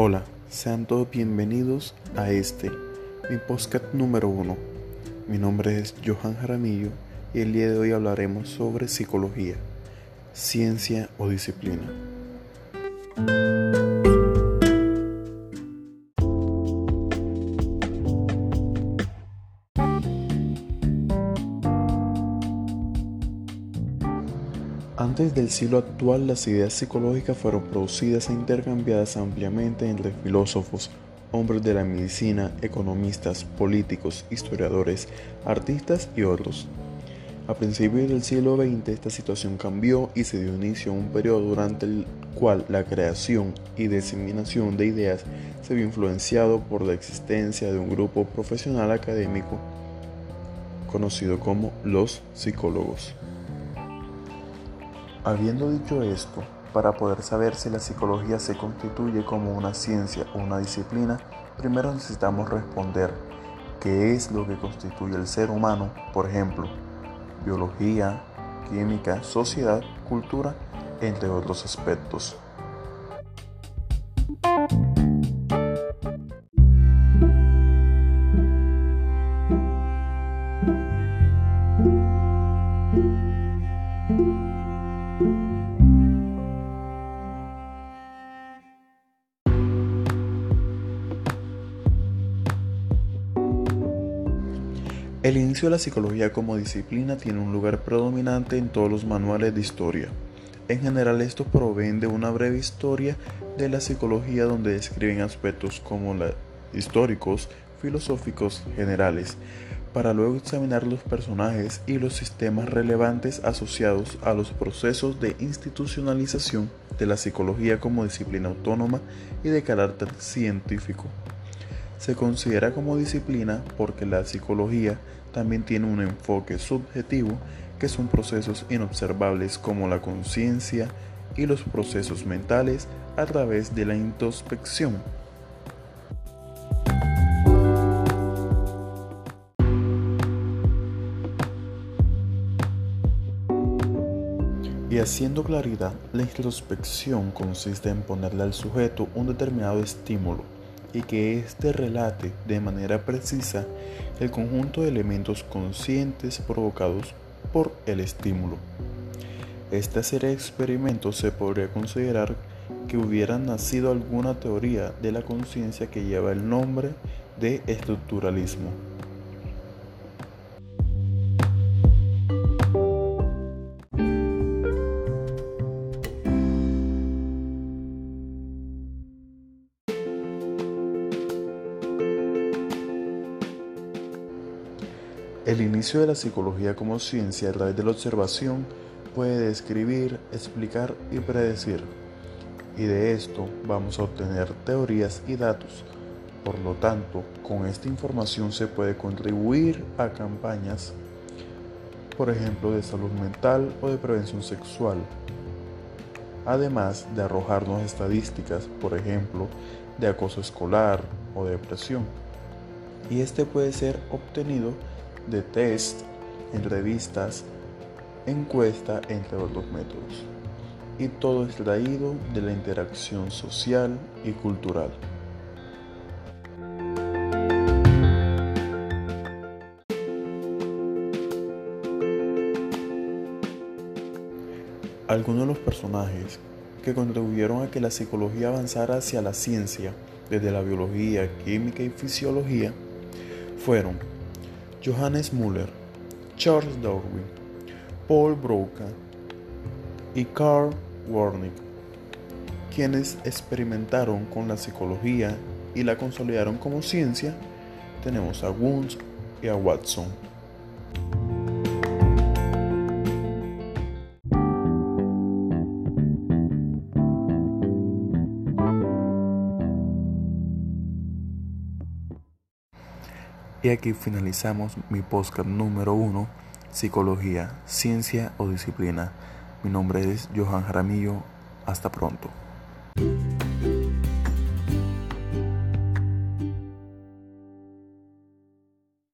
Hola, sean todos bienvenidos a este, mi podcast número uno. Mi nombre es Johan Jaramillo y el día de hoy hablaremos sobre psicología, ciencia o disciplina. Antes del siglo actual, las ideas psicológicas fueron producidas e intercambiadas ampliamente entre filósofos, hombres de la medicina, economistas, políticos, historiadores, artistas y otros. A principios del siglo XX esta situación cambió y se dio inicio a un periodo durante el cual la creación y diseminación de ideas se vio influenciado por la existencia de un grupo profesional académico conocido como los psicólogos. Habiendo dicho esto, para poder saber si la psicología se constituye como una ciencia o una disciplina, primero necesitamos responder qué es lo que constituye el ser humano, por ejemplo, biología, química, sociedad, cultura, entre otros aspectos. El inicio de la psicología como disciplina tiene un lugar predominante en todos los manuales de historia. En general estos proveen de una breve historia de la psicología donde describen aspectos como la históricos, filosóficos, generales, para luego examinar los personajes y los sistemas relevantes asociados a los procesos de institucionalización de la psicología como disciplina autónoma y de carácter científico. Se considera como disciplina porque la psicología también tiene un enfoque subjetivo que son procesos inobservables como la conciencia y los procesos mentales a través de la introspección. Y haciendo claridad, la introspección consiste en ponerle al sujeto un determinado estímulo y que éste relate de manera precisa el conjunto de elementos conscientes provocados por el estímulo. Esta serie de experimentos se podría considerar que hubiera nacido alguna teoría de la conciencia que lleva el nombre de estructuralismo. El inicio de la psicología como ciencia a través de la observación puede describir, explicar y predecir. Y de esto vamos a obtener teorías y datos. Por lo tanto, con esta información se puede contribuir a campañas, por ejemplo, de salud mental o de prevención sexual. Además de arrojarnos estadísticas, por ejemplo, de acoso escolar o de depresión. Y este puede ser obtenido de test, en revistas, encuesta, entre otros métodos. Y todo extraído de la interacción social y cultural. Algunos de los personajes que contribuyeron a que la psicología avanzara hacia la ciencia, desde la biología, química y fisiología, fueron Johannes Müller, Charles Darwin, Paul Broca y Carl Wernicke, quienes experimentaron con la psicología y la consolidaron como ciencia, tenemos a Wundt y a Watson. Y aquí finalizamos mi podcast número uno, Psicología, Ciencia o Disciplina. Mi nombre es Johan Jaramillo. Hasta pronto.